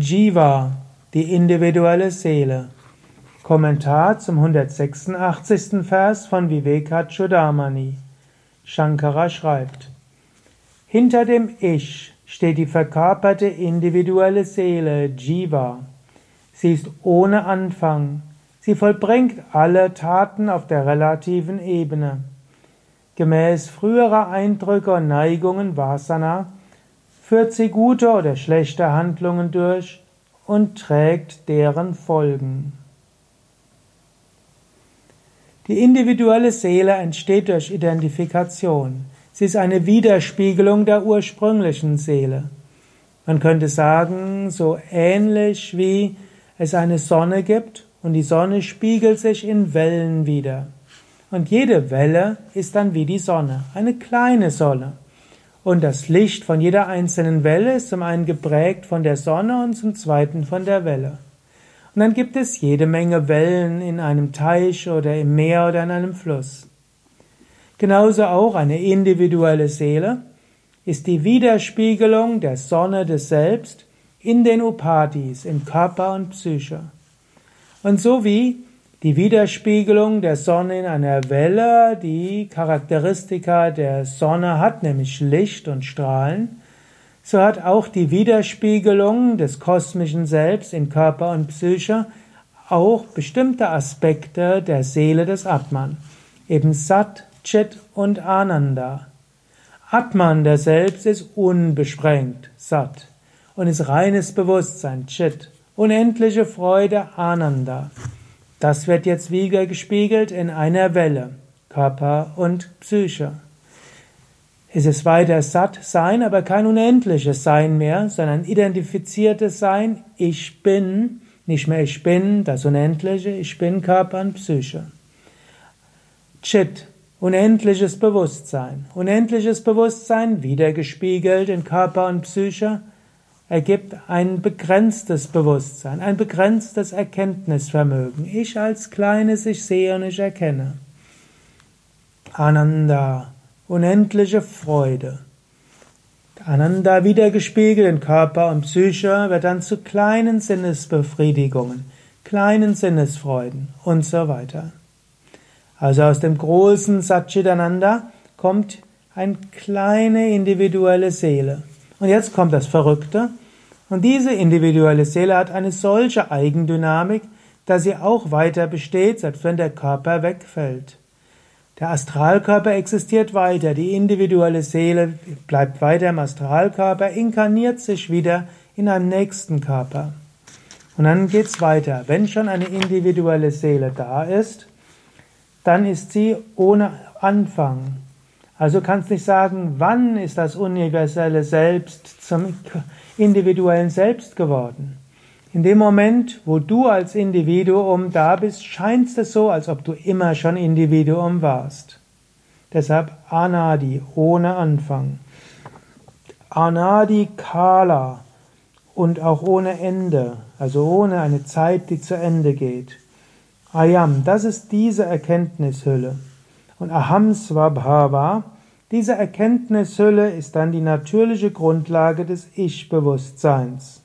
Jiva, die individuelle Seele. Kommentar zum 186. Vers von Vivekachudamani. Shankara schreibt: Hinter dem Ich steht die verkörperte individuelle Seele Jiva. Sie ist ohne Anfang. Sie vollbringt alle Taten auf der relativen Ebene. Gemäß früherer Eindrücke und Neigungen Vasana führt sie gute oder schlechte Handlungen durch und trägt deren Folgen. Die individuelle Seele entsteht durch Identifikation. Sie ist eine Widerspiegelung der ursprünglichen Seele. Man könnte sagen, so ähnlich wie es eine Sonne gibt und die Sonne spiegelt sich in Wellen wider. Und jede Welle ist dann wie die Sonne, eine kleine Sonne. Und das Licht von jeder einzelnen Welle ist zum einen geprägt von der Sonne und zum zweiten von der Welle. Und dann gibt es jede Menge Wellen in einem Teich oder im Meer oder in einem Fluss. Genauso auch eine individuelle Seele ist die Widerspiegelung der Sonne des Selbst in den Upadis, in Körper und Psyche. Und so wie die Widerspiegelung der Sonne in einer Welle, die Charakteristika der Sonne hat, nämlich Licht und Strahlen, so hat auch die Widerspiegelung des kosmischen Selbst in Körper und Psyche auch bestimmte Aspekte der Seele des Atman, eben Sat, Chit und Ananda. Atman, der Selbst, ist unbesprengt, Sat, und ist reines Bewusstsein, Chit, unendliche Freude, Ananda. Das wird jetzt wieder gespiegelt in einer Welle, Körper und Psyche. Es ist weiter satt Sein, aber kein unendliches Sein mehr, sondern identifiziertes Sein, ich bin, nicht mehr ich bin, das Unendliche, ich bin Körper und Psyche. Chit, unendliches Bewusstsein. Unendliches Bewusstsein, wiedergespiegelt in Körper und Psyche, ergibt ein begrenztes Bewusstsein, ein begrenztes Erkenntnisvermögen. Ich als Kleines, ich sehe und ich erkenne. Ananda, unendliche Freude. Ananda wiedergespiegelt in Körper und Psyche wird dann zu kleinen Sinnesbefriedigungen, kleinen Sinnesfreuden und so weiter. Also aus dem großen Satchitananda kommt eine kleine individuelle Seele. Und jetzt kommt das Verrückte. Und diese individuelle Seele hat eine solche Eigendynamik, dass sie auch weiter besteht, selbst wenn der Körper wegfällt. Der Astralkörper existiert weiter, die individuelle Seele bleibt weiter im Astralkörper, inkarniert sich wieder in einem nächsten Körper. Und dann geht's weiter. Wenn schon eine individuelle Seele da ist, dann ist sie ohne Anfang. Also kannst nicht sagen, wann ist das universelle Selbst zum individuellen Selbst geworden. In dem Moment, wo du als Individuum da bist, scheint es so, als ob du immer schon Individuum warst. Deshalb Anadi, ohne Anfang. Anadi Kala und auch ohne Ende, also ohne eine Zeit, die zu Ende geht. Ayam, das ist diese Erkenntnishülle. Und Aham Swabhava, diese Erkenntnishülle ist dann die natürliche Grundlage des Ich-Bewusstseins.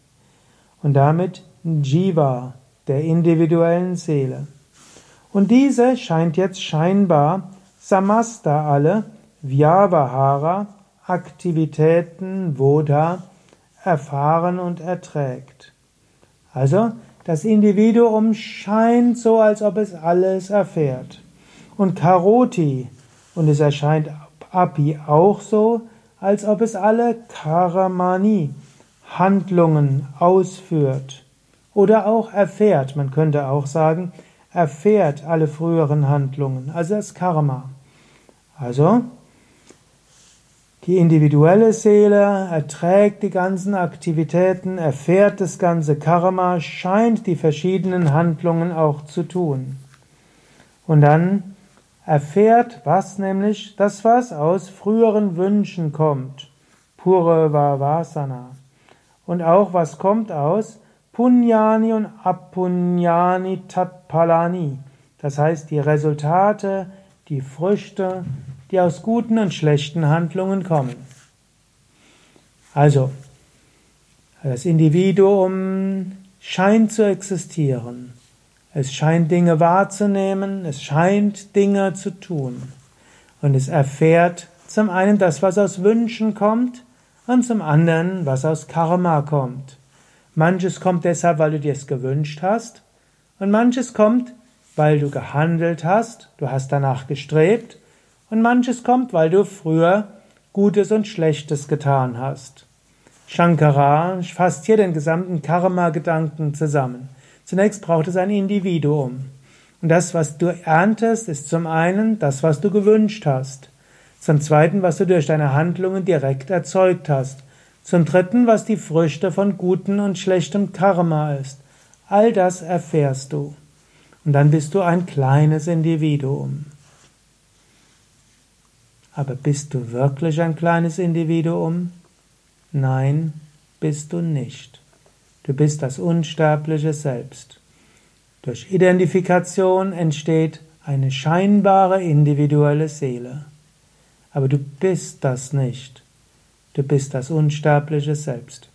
Und damit Jiva, der individuellen Seele. Und diese scheint jetzt scheinbar Samasta alle Vyavahara, Aktivitäten, Vodha, erfahren und erträgt. Also, das Individuum scheint so, als ob es alles erfährt und Karoti. Und es erscheint Api auch so, als ob es alle Karamani, Handlungen ausführt. Oder auch erfährt, man könnte auch sagen, erfährt alle früheren Handlungen, also das Karma. Also, die individuelle Seele erträgt die ganzen Aktivitäten, erfährt das ganze Karma, scheint die verschiedenen Handlungen auch zu tun. Und dann erfährt was nämlich? Das, was aus früheren Wünschen kommt. Pure Vavasana. Und auch was kommt aus Punyani und Apunyani Tatpalani. Das heißt, die Resultate, die Früchte, die aus guten und schlechten Handlungen kommen. Also, Das Individuum scheint zu existieren. Es scheint Dinge wahrzunehmen, es scheint Dinge zu tun. Und es erfährt zum einen das, was aus Wünschen kommt, und zum anderen, was aus Karma kommt. Manches kommt deshalb, weil du dir es gewünscht hast, und manches kommt, weil du gehandelt hast, du hast danach gestrebt, und manches kommt, weil du früher Gutes und Schlechtes getan hast. Shankara fasst hier den gesamten Karma-Gedanken zusammen. Zunächst braucht es ein Individuum. Und das, was du erntest, ist zum einen das, was du gewünscht hast. Zum zweiten, was du durch deine Handlungen direkt erzeugt hast. Zum dritten, was die Früchte von gutem und schlechtem Karma ist. All das erfährst du. Und dann bist du ein kleines Individuum. Aber bist du wirklich ein kleines Individuum? Nein, bist du nicht. Du bist das unsterbliche Selbst. Durch Identifikation entsteht eine scheinbare individuelle Seele. Aber du bist das nicht. Du bist das unsterbliche Selbst.